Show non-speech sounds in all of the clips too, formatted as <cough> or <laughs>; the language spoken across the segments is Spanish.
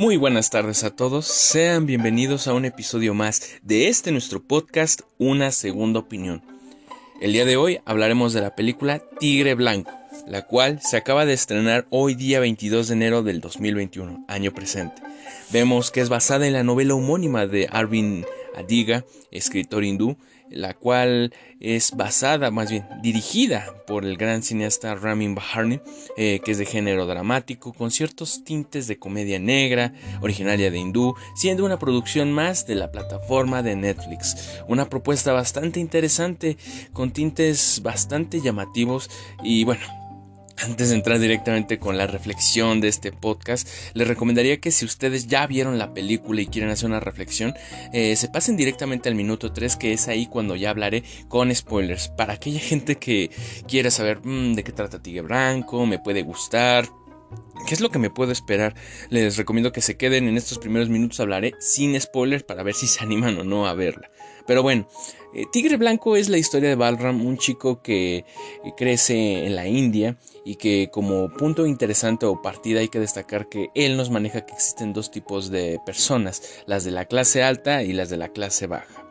Muy buenas tardes a todos, sean bienvenidos a un episodio más de este nuestro podcast Una Segunda Opinión. El día de hoy hablaremos de la película Tigre Blanco, la cual se acaba de estrenar hoy día 22 de enero del 2021, año presente. Vemos que es basada en la novela homónima de Arvind Adiga, escritor hindú, la cual es basada, más bien dirigida por el gran cineasta Ramin Baharni, eh, que es de género dramático, con ciertos tintes de comedia negra, originaria de hindú, siendo una producción más de la plataforma de Netflix. Una propuesta bastante interesante, con tintes bastante llamativos y bueno, antes de entrar directamente con la reflexión de este podcast, les recomendaría que si ustedes ya vieron la película y quieren hacer una reflexión, eh, se pasen directamente al minuto 3, que es ahí cuando ya hablaré con spoilers. Para aquella gente que quiera saber mm, de qué trata Tigre Blanco, me puede gustar, ¿Qué es lo que me puedo esperar? Les recomiendo que se queden en estos primeros minutos, hablaré sin spoilers para ver si se <laughs> animan o no a verla. Pero bueno, eh, Tigre Blanco es la historia de Balram, un chico que eh, crece en la India y que como punto interesante o partida hay que destacar que él nos maneja que existen dos tipos de personas, las de la clase alta y las de la clase baja.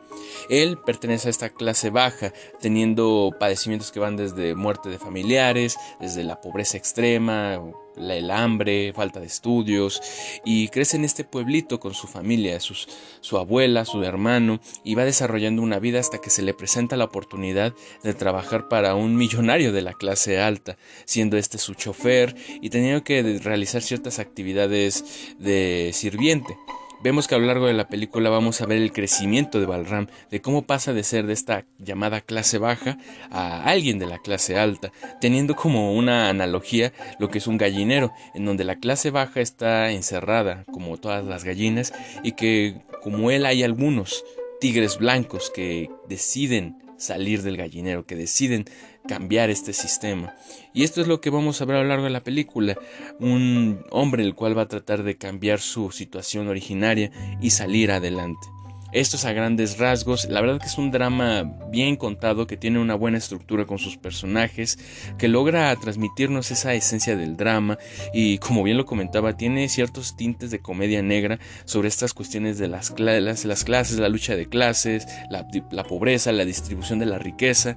Él pertenece a esta clase baja, teniendo padecimientos que van desde muerte de familiares, desde la pobreza extrema, el hambre, falta de estudios, y crece en este pueblito con su familia, su abuela, su hermano, y va desarrollando una vida hasta que se le presenta la oportunidad de trabajar para un millonario de la clase alta, siendo este su chofer y teniendo que realizar ciertas actividades de sirviente. Vemos que a lo largo de la película vamos a ver el crecimiento de Balram, de cómo pasa de ser de esta llamada clase baja a alguien de la clase alta, teniendo como una analogía lo que es un gallinero, en donde la clase baja está encerrada, como todas las gallinas, y que como él hay algunos tigres blancos que deciden salir del gallinero, que deciden cambiar este sistema. Y esto es lo que vamos a ver a lo largo de la película. Un hombre el cual va a tratar de cambiar su situación originaria y salir adelante. Esto es a grandes rasgos. La verdad que es un drama bien contado, que tiene una buena estructura con sus personajes, que logra transmitirnos esa esencia del drama y como bien lo comentaba, tiene ciertos tintes de comedia negra sobre estas cuestiones de las, las clases, la lucha de clases, la, la, pobreza, la distribución de la riqueza.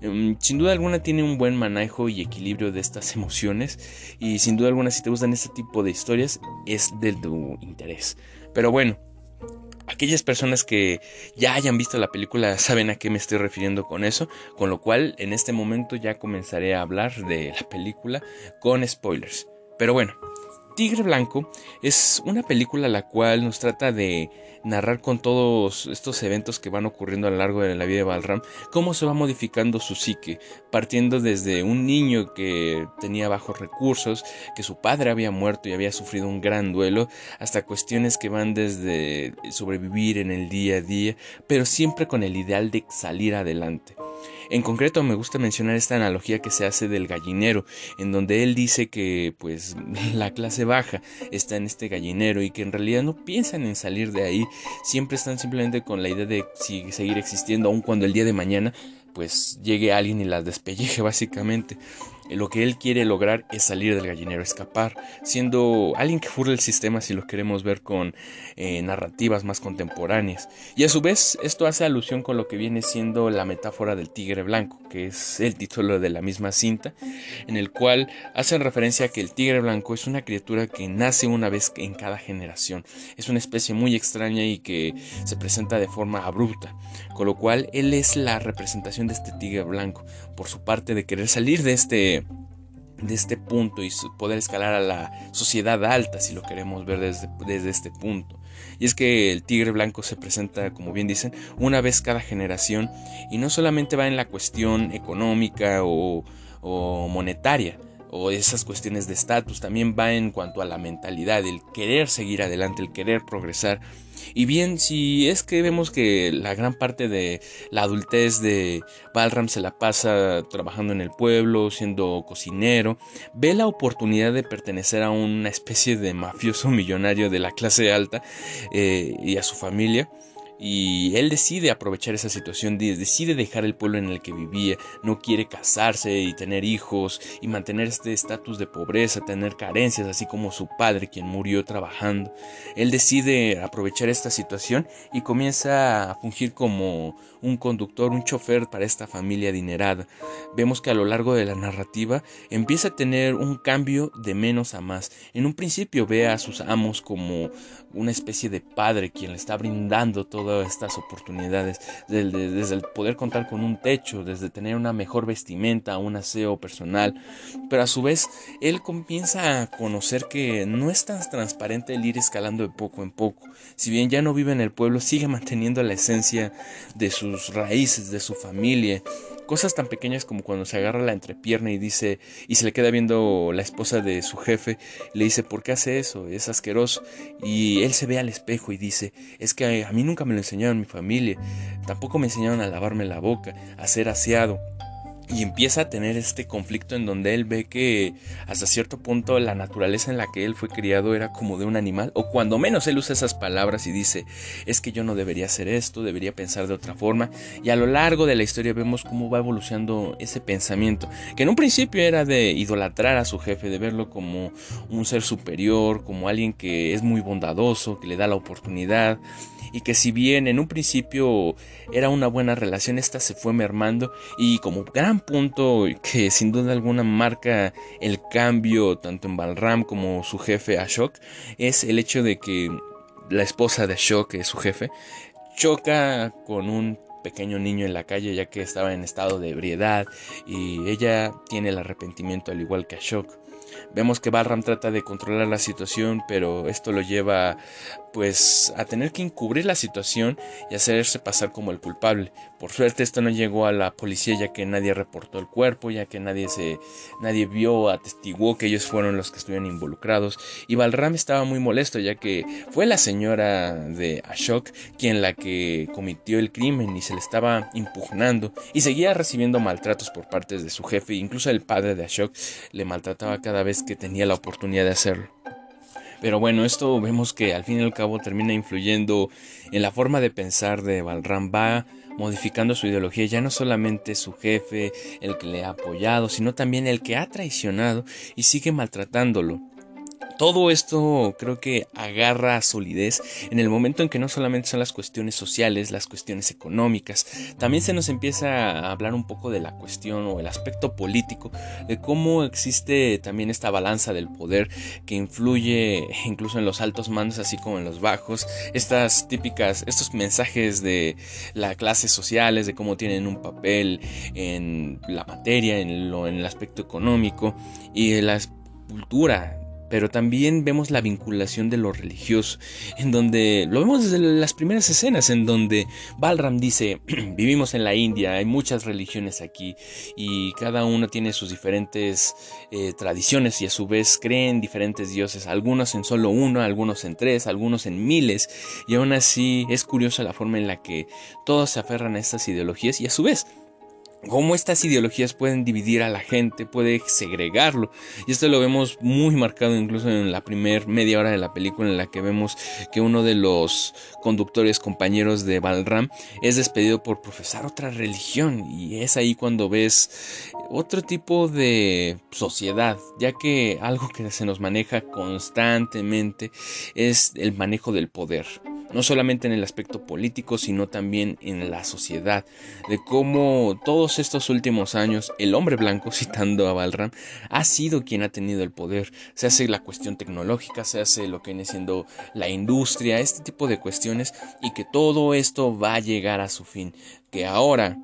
Em, sin duda alguna tiene un buen manejo y equilibrio de estas emociones y sin duda alguna si te gustan este tipo de historias es de tu interés. Pero bueno, Aquellas personas que ya hayan visto la película saben a qué me estoy refiriendo con eso, con lo cual en este momento ya comenzaré a hablar de la película con spoilers. Pero bueno, Tigre Blanco es una película la cual nos trata de narrar con todos estos eventos que van ocurriendo a lo largo de la vida de Balram, cómo se va modificando su psique, partiendo desde un niño que tenía bajos recursos, que su padre había muerto y había sufrido un gran duelo, hasta cuestiones que van desde sobrevivir en el día a día, pero siempre con el ideal de salir adelante. En concreto me gusta mencionar esta analogía que se hace del gallinero, en donde él dice que pues <laughs> la clase baja está en este gallinero y que en realidad no piensan en salir de ahí, siempre están simplemente con la idea de seguir existiendo aun cuando el día de mañana pues llegue alguien y las despelleje <laughs> básicamente. Eh, lo que él quiere lograr es salir del gallinero, escapar, siendo alguien que furre el sistema si lo queremos ver con eh, narrativas más contemporáneas. Y a su vez, esto hace alusión con lo que viene siendo la metáfora del tigre blanco, que es el título de la misma cinta, en el cual hacen referencia a que el tigre blanco es una criatura que nace una vez en cada generación. Es una especie muy extraña y que se presenta de forma abrupta, con lo cual él es la representación de este tigre blanco, por su parte de querer salir de este de este punto y poder escalar a la sociedad alta si lo queremos ver desde, desde, este punto. Y es que el tigre blanco se presenta, como bien dicen, una vez cada generación y no solamente va en la cuestión económica o, o monetaria o esas cuestiones de estatus, también va en cuanto a la mentalidad, el querer seguir adelante, el querer progresar y bien, si es que vemos que la gran parte de la adultez de Balram se la pasa trabajando en el pueblo, siendo cocinero, ve la oportunidad de pertenecer a una especie de mafioso millonario de la clase alta eh, y a su familia. Y él decide aprovechar esa situación, decide dejar el pueblo en el que vivía, no quiere casarse y tener hijos y mantener este estatus de pobreza, tener carencias, así como su padre, quien murió trabajando. Él decide aprovechar esta situación y comienza a fungir como un conductor, un chofer para esta familia adinerada. Vemos que a lo largo de la narrativa empieza a tener un cambio de menos a más. En un principio ve a sus amos como una especie de padre quien le está brindando todas estas oportunidades, desde, el poder contar con un techo, desde tener una mejor vestimenta, un aseo personal, pero a su vez él comienza a conocer que no es tan transparente el ir escalando de poco en poco. Si bien ya no vive en el pueblo, sigue manteniendo la esencia de sus raíces, de su familia, Cosas tan pequeñas como cuando se agarra la entrepierna y dice, y se le queda viendo la esposa de su jefe, le dice, ¿por qué hace eso? Es asqueroso. Y él se ve al espejo y dice, es que a mí nunca me lo enseñaron mi familia, tampoco me enseñaron a lavarme la boca, a ser aseado y empieza a tener este conflicto en donde él ve que hasta cierto punto la naturaleza en la que él fue criado era como de un animal, o cuando menos él usa esas palabras y dice, es que yo no debería hacer esto, debería pensar de otra forma, y a lo largo de la historia vemos cómo va evolucionando ese pensamiento, que en un principio era de idolatrar a su jefe, de verlo como un ser superior, como alguien que es muy bondadoso, que le da la oportunidad, y que si bien en un principio era una buena relación, esta se fue mermando y como gran punto que sin duda alguna marca el cambio tanto en Balram como su jefe Ashok es el hecho de que la esposa de Ashok, es su jefe, choca con un pequeño niño en la calle ya que estaba en estado de ebriedad y ella tiene el arrepentimiento al igual que Ashok. Vemos que Balram trata de controlar la situación, pero esto lo lleva pues a tener que encubrir la situación y hacerse pasar como el culpable. Por suerte esto no llegó a la policía ya que nadie reportó el cuerpo, ya que nadie se nadie vio, atestiguó que ellos fueron los que estuvieron involucrados y Balram estaba muy molesto ya que fue la señora de Ashok quien la que cometió el crimen y se le estaba impugnando y seguía recibiendo maltratos por parte de su jefe, incluso el padre de Ashok le maltrataba cada vez que tenía la oportunidad de hacerlo. Pero bueno, esto vemos que al fin y al cabo termina influyendo en la forma de pensar de Balram. Va modificando su ideología, ya no solamente su jefe, el que le ha apoyado, sino también el que ha traicionado y sigue maltratándolo. Todo esto creo que agarra solidez en el momento en que no solamente son las cuestiones sociales, las cuestiones económicas, también se nos empieza a hablar un poco de la cuestión o el aspecto político, de cómo existe también esta balanza del poder que influye incluso en los altos mandos así como en los bajos, estas típicas, estos mensajes de las clases sociales, de cómo tienen un papel en la materia, en, lo, en el aspecto económico y la cultura pero también vemos la vinculación de lo religioso, en donde lo vemos desde las primeras escenas, en donde Balram dice, <clears throat> vivimos en la India, hay muchas religiones aquí y cada una tiene sus diferentes eh, tradiciones y a su vez creen diferentes dioses, algunos en solo uno, algunos en tres, algunos en miles, y aún así es curiosa la forma en la que todos se aferran a estas ideologías y a su vez cómo estas ideologías pueden dividir a la gente, puede segregarlo. Y esto lo vemos muy marcado incluso en la primer media hora de la película en la que vemos que uno de los conductores compañeros de Balram es despedido por profesar otra religión y es ahí cuando ves otro tipo de sociedad, ya que algo que se nos maneja constantemente es el manejo del poder no solamente en el aspecto político, sino también en la sociedad, de cómo todos estos últimos años el hombre blanco, <laughs> citando a Balram, ha sido quien ha tenido el poder. Se hace la cuestión tecnológica, se hace lo que viene siendo la industria, este tipo de cuestiones, y que todo esto va a llegar a su fin, que ahora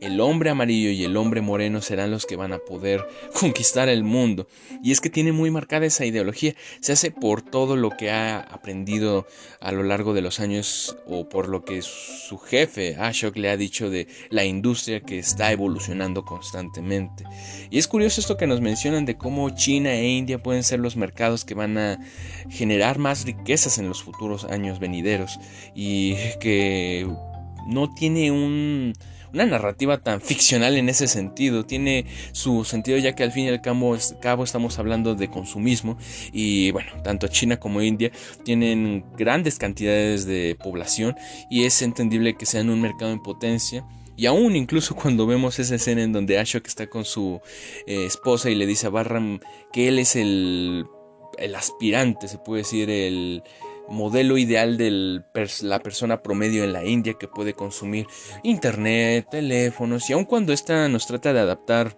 el hombre amarillo y el hombre moreno serán los que van a poder conquistar el mundo. Y es que tiene muy marcada esa ideología. Se hace por todo lo que ha aprendido a lo largo de los años o por lo que su jefe Ashok le ha dicho de la industria que está evolucionando constantemente. Y es curioso esto que nos mencionan de cómo China e India pueden ser los mercados que van a generar más riquezas en los futuros años venideros y que no tiene un una narrativa tan ficcional en ese sentido. Tiene su sentido ya que al fin y al cabo, estamos hablando de consumismo y bueno, tanto China como India tienen grandes cantidades de población y es entendible que sean un mercado en potencia. Y aún incluso cuando vemos esa escena en donde Ashok está con su eh, esposa y le dice a Barram que él es el, el aspirante, se puede decir, el, modelo ideal de la persona promedio en la India que puede consumir internet, teléfonos y aun cuando esta nos trata de adaptar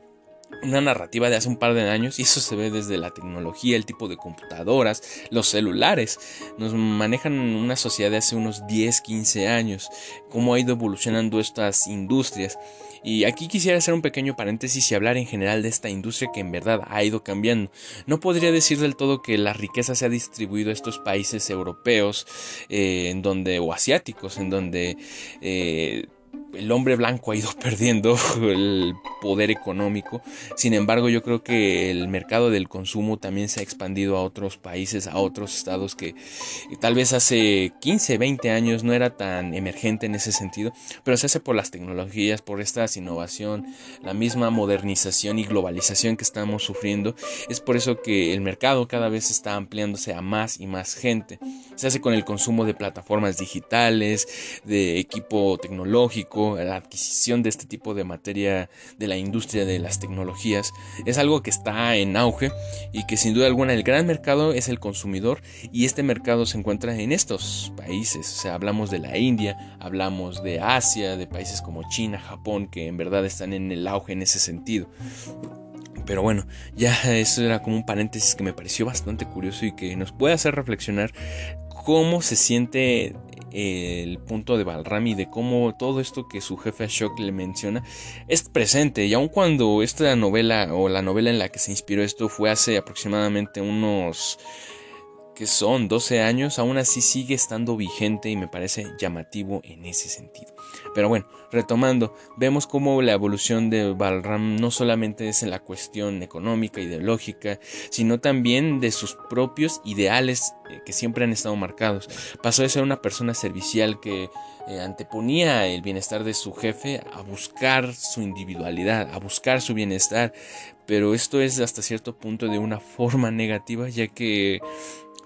una narrativa de hace un par de años y eso se ve desde la tecnología, el tipo de computadoras, los celulares. Nos manejan una sociedad de hace unos 10, 15 años, cómo ha ido evolucionando estas industrias. Y aquí quisiera hacer un pequeño paréntesis y hablar en general de esta industria que en verdad ha ido cambiando. No podría decir del todo que la riqueza se ha distribuido a estos países europeos eh, en donde, o asiáticos, en donde eh, el hombre blanco ha ido <laughs> perdiendo el poder económico. Sin embargo, yo creo que el mercado del consumo también se ha expandido a otros países, a otros estados que tal vez hace 15, 20 años no era tan emergente en ese sentido, pero se hace por las tecnologías, por esta innovación, la misma modernización y globalización que estamos sufriendo. Es por eso que el mercado cada vez está ampliándose a más y más gente. Se hace con el consumo de plataformas digitales, de equipo tecnológico, la adquisición de este tipo de materia de la industria de las tecnologías es algo que está en auge y que sin duda alguna el gran mercado es el consumidor y este mercado se encuentra en estos países. O sea, hablamos de la India, hablamos de Asia, de países como China, Japón, que en verdad están en el auge en ese sentido. Pero bueno, ya eso era como un paréntesis que me pareció bastante curioso y que nos puede hacer reflexionar cómo se siente el punto de Balram y de cómo todo esto que su jefe Ashok le menciona es presente. Y aun cuando esta novela o la novela en la que se inspiró esto fue hace aproximadamente unos que son 12 años, aún así sigue estando vigente y me parece llamativo en ese sentido. Pero bueno, retomando, vemos cómo la evolución de Balram no solamente es en la cuestión económica, ideológica, sino también de sus propios ideales eh, que siempre han estado marcados. Pasó de ser una persona servicial que eh, anteponía el bienestar de su jefe a buscar su individualidad, a buscar su bienestar, pero esto es hasta cierto punto de una forma negativa, ya que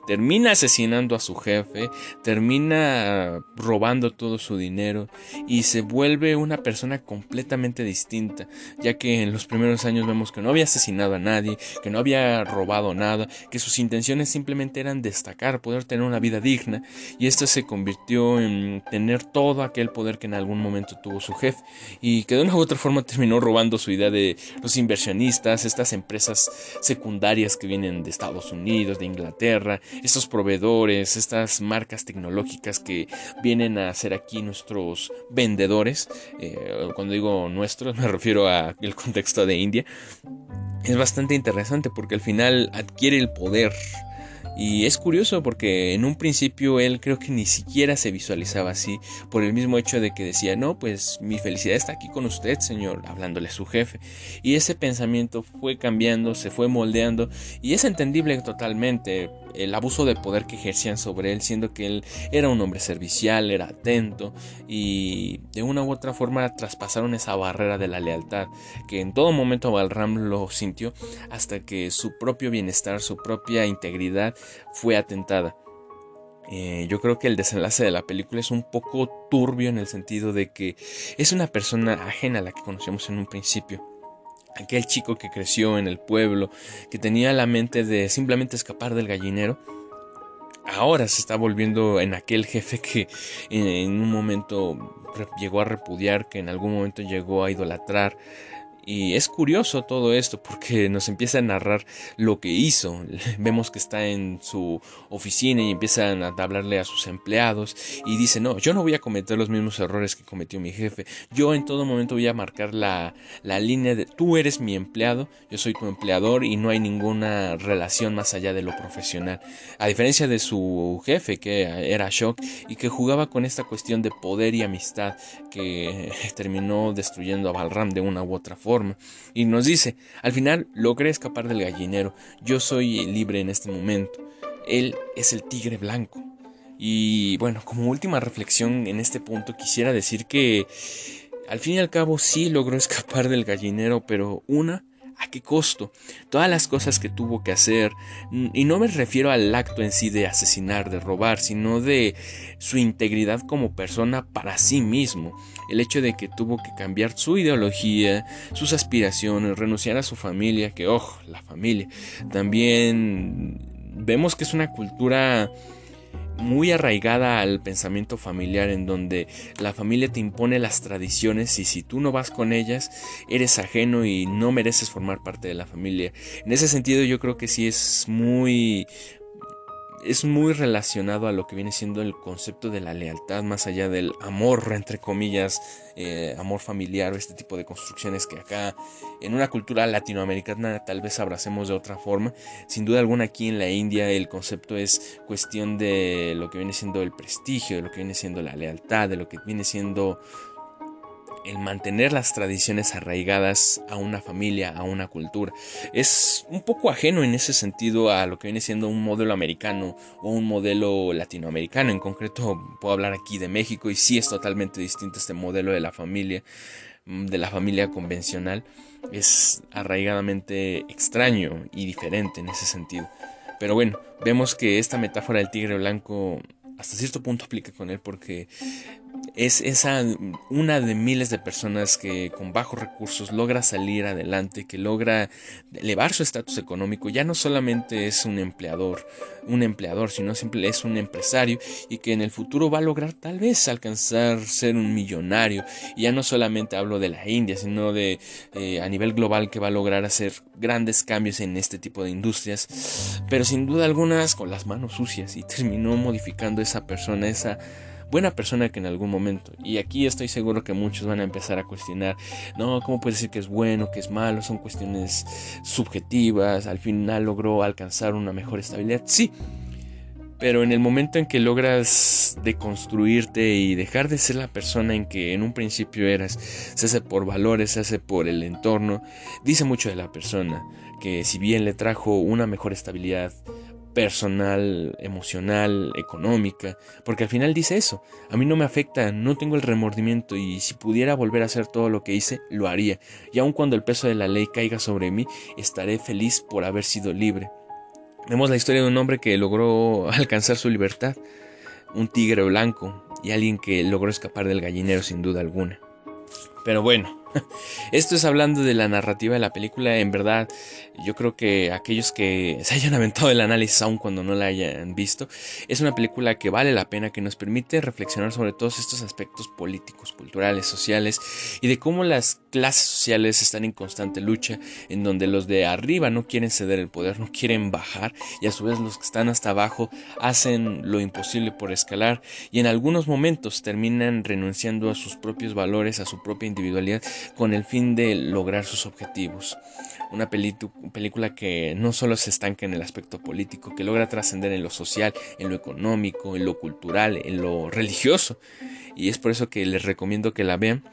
termina asesinando a su jefe, termina robando todo su dinero y se vuelve una persona completamente distinta, ya que en los primeros años vemos que no había asesinado a nadie, que no había robado nada, que sus intenciones simplemente eran destacar, poder tener una vida digna, y esto se convirtió en tener todo aquel poder que en algún momento tuvo su jefe, y que de una u otra forma terminó robando su idea de los inversionistas, estas empresas secundarias que vienen de Estados Unidos, de Inglaterra, estos proveedores, estas marcas tecnológicas que vienen a ser aquí nuestros vendedores. Eh, cuando digo nuestros <laughs> me refiero al contexto de India. Es bastante interesante porque al final adquiere el poder y es curioso porque en un principio él creo que ni siquiera se visualizaba así, por el mismo hecho de que decía, no, pues mi felicidad está aquí con usted, señor, hablándole a su jefe. Y ese pensamiento fue cambiando, se fue moldeando, y es entendible totalmente el abuso de poder que ejercían sobre él, siendo que él era un hombre servicial, era atento, y de una u otra forma traspasaron esa barrera de la lealtad, que en todo momento Balram lo sintió, hasta que su propio bienestar, su propia integridad, fue atentada. Eh, yo creo que el desenlace de la película es un poco turbio en el sentido de que es una persona ajena a la que conocemos en un principio. Aquel chico que creció en el pueblo, que tenía la mente de simplemente escapar del gallinero, ahora se está volviendo en aquel jefe que en un momento llegó a repudiar, que en algún momento llegó a idolatrar, y es curioso todo esto porque nos empieza a narrar lo que hizo. <laughs> Vemos que está en su oficina y empiezan a hablarle a sus empleados y dice, no, yo no voy a cometer los mismos errores que cometió mi jefe. Yo en todo momento voy a marcar la, la línea de, tú eres mi empleado, yo soy tu empleador y no hay ninguna relación más allá de lo profesional. A diferencia de su jefe que era Shock y que jugaba con esta cuestión de poder y amistad que <laughs> terminó destruyendo a Balram de una u otra forma. Y nos dice, al final logré escapar del gallinero, yo soy libre en este momento. Él es el tigre blanco. Y bueno, como última reflexión en este punto quisiera decir que Al fin y al cabo sí logró <laughs> escapar del gallinero, pero una ¿A qué costo? Todas las cosas que tuvo que hacer, y no me refiero al acto en sí de asesinar, de robar, sino de su integridad como persona para sí mismo. El hecho de que tuvo que cambiar su ideología, sus aspiraciones, renunciar a su familia, que ojo, la familia. También vemos que es una cultura muy arraigada al pensamiento familiar en donde la familia te impone las tradiciones y si tú no vas con ellas eres ajeno y no mereces formar parte de la familia. En ese sentido yo creo que sí es muy es muy relacionado a lo que viene siendo el concepto de la lealtad, más allá del amor, entre comillas, eh, amor familiar este tipo de construcciones que acá en una cultura latinoamericana tal vez abracemos de otra forma. Sin duda alguna aquí en la India el concepto es cuestión de lo que viene siendo el prestigio, de lo que viene siendo la lealtad, de lo que viene siendo el mantener las tradiciones arraigadas a una familia, a una cultura. Es un poco ajeno en ese sentido a lo que viene siendo un modelo americano o un modelo latinoamericano. En concreto, puedo hablar aquí de México y sí es totalmente distinto este modelo de la familia, de la familia convencional. Es arraigadamente extraño y diferente en ese sentido. Pero bueno, vemos que esta metáfora del tigre blanco hasta cierto punto aplica con él porque es esa una de miles de personas que con bajos recursos logra salir adelante, que logra elevar su estatus económico, ya no solamente es un empleador, un empleador, sino siempre es un empresario y que en el futuro va a lograr tal vez alcanzar ser un millonario. Y ya no solamente hablo de la India, sino de eh, a nivel global que va a lograr hacer grandes cambios en este tipo de industrias, pero sin duda algunas con las manos sucias y terminó modificando esa persona, esa buena persona que en algún momento. Y aquí estoy seguro que muchos van a empezar a cuestionar, no, ¿cómo puede decir que es bueno, que es malo? Son cuestiones subjetivas, al final logró alcanzar una mejor estabilidad. Sí, pero en el momento en que logras deconstruirte y dejar de ser la persona en que en un principio eras, se hace por valores, se hace por el entorno, dice mucho de la persona, que si bien le trajo una mejor estabilidad, personal, emocional, económica, porque al final dice eso, a mí no me afecta, no tengo el remordimiento y si pudiera volver a hacer todo lo que hice, lo haría, y aun cuando el peso de la ley caiga sobre mí, estaré feliz por haber sido libre. Vemos la historia de un hombre que logró <laughs> alcanzar su libertad, un tigre blanco y alguien que logró escapar del gallinero sin duda alguna. Pero bueno, <laughs> Esto es hablando de la narrativa de la película. En verdad, yo creo que aquellos que se hayan aventado el análisis aun cuando no la hayan visto, es una película que vale la pena, que nos permite reflexionar sobre todos estos aspectos políticos, culturales, sociales y de cómo las clases sociales están en constante lucha, en donde los de arriba no quieren ceder el poder, no quieren bajar y a su vez los que están hasta abajo hacen lo imposible por escalar y en algunos momentos terminan renunciando a sus propios valores, a su propia individualidad con el fin de lograr sus objetivos. Una película que no solo se estanca en el aspecto político, que logra trascender en lo social, en lo económico, en lo cultural, en lo religioso. Y es por eso que les recomiendo que la vean.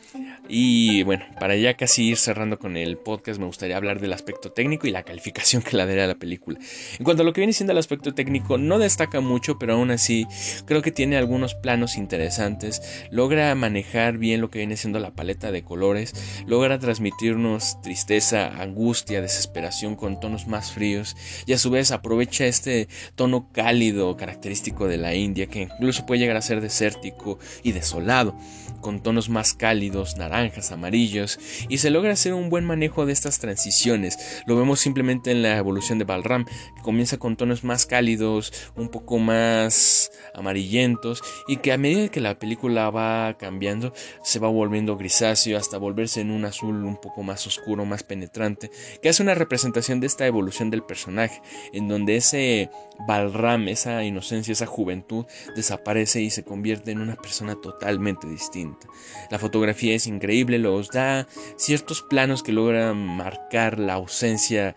Y bueno, para ya casi ir cerrando con el podcast, me gustaría hablar del aspecto técnico y la calificación que la daré a la película. En cuanto a lo que viene siendo el aspecto técnico, no destaca mucho, pero aún así creo que tiene algunos planos interesantes. Logra manejar bien lo que viene siendo la paleta de colores, logra transmitirnos tristeza, angustia, desesperación con tonos más fríos y a su vez aprovecha este tono cálido característico de la India que incluso puede llegar a ser desértico y desolado, con tonos más cálidos, naranjas, amarillos, y se logra hacer un buen manejo de estas transiciones. Lo vemos simplemente en la evolución de Balram, que comienza con tonos más cálidos, un poco más amarillentos, y que a medida que la película va cambiando, se va volviendo grisáceo hasta volverse en un azul un poco más oscuro, más penetrante, que hace una representación de esta evolución del personaje, en donde ese Balram, esa inocencia, esa juventud, desaparece y se convierte en una persona totalmente distinta. La fotografía es increíble, los da ciertos planos que logran marcar la ausencia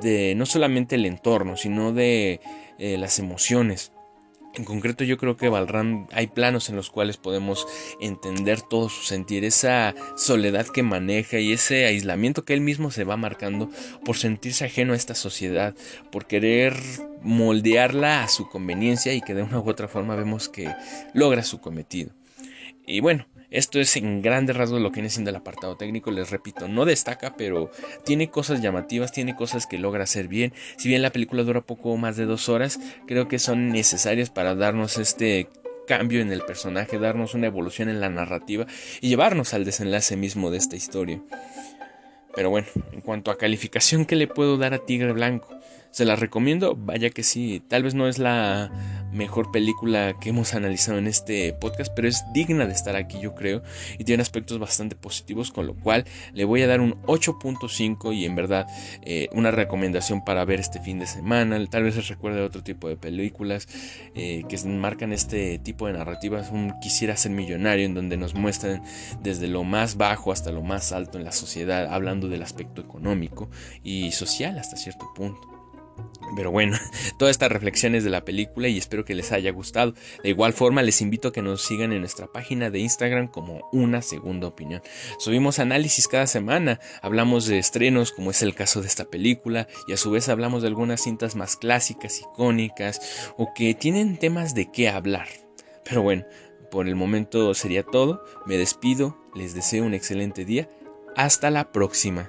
de no solamente el entorno, sino de eh, las emociones. En concreto yo creo que Balram hay planos en los cuales podemos entender todo su sentir, esa soledad que maneja y ese aislamiento que él mismo se va marcando por sentirse ajeno a esta sociedad, por querer moldearla a su conveniencia y que de una u otra forma vemos que logra su cometido. Y bueno, esto es en grandes rasgos lo que viene siendo el apartado técnico. Les repito, no destaca, pero tiene cosas llamativas, tiene cosas que logra hacer bien. Si bien la película dura poco más de dos horas, creo que son necesarias para darnos este cambio en el personaje, darnos una evolución en la narrativa y llevarnos al desenlace mismo de esta historia. Pero bueno, en cuanto a calificación que le puedo dar a Tigre Blanco, se la recomiendo, vaya que sí, tal vez no es la mejor película que hemos analizado en este podcast, pero es digna de estar aquí yo creo y tiene aspectos bastante positivos, con lo cual le voy a dar un 8.5 y en verdad eh, una recomendación para ver este fin de semana, tal vez les recuerde otro tipo de películas eh, que marcan este tipo de narrativas, un quisiera ser millonario en donde nos muestran desde lo más bajo hasta lo más alto en la sociedad, hablando del aspecto económico y social hasta cierto punto. Pero bueno, <laughs> todas estas reflexiones de la película y espero que les haya gustado. De igual forma, les invito a que nos sigan en nuestra página de Instagram como una segunda opinión. Subimos análisis cada semana, hablamos de estrenos como es el caso de esta película y a su vez hablamos de algunas cintas más clásicas, icónicas o que tienen temas de qué hablar. Pero bueno, por el momento sería todo. Me despido, les deseo un excelente día. Hasta la próxima.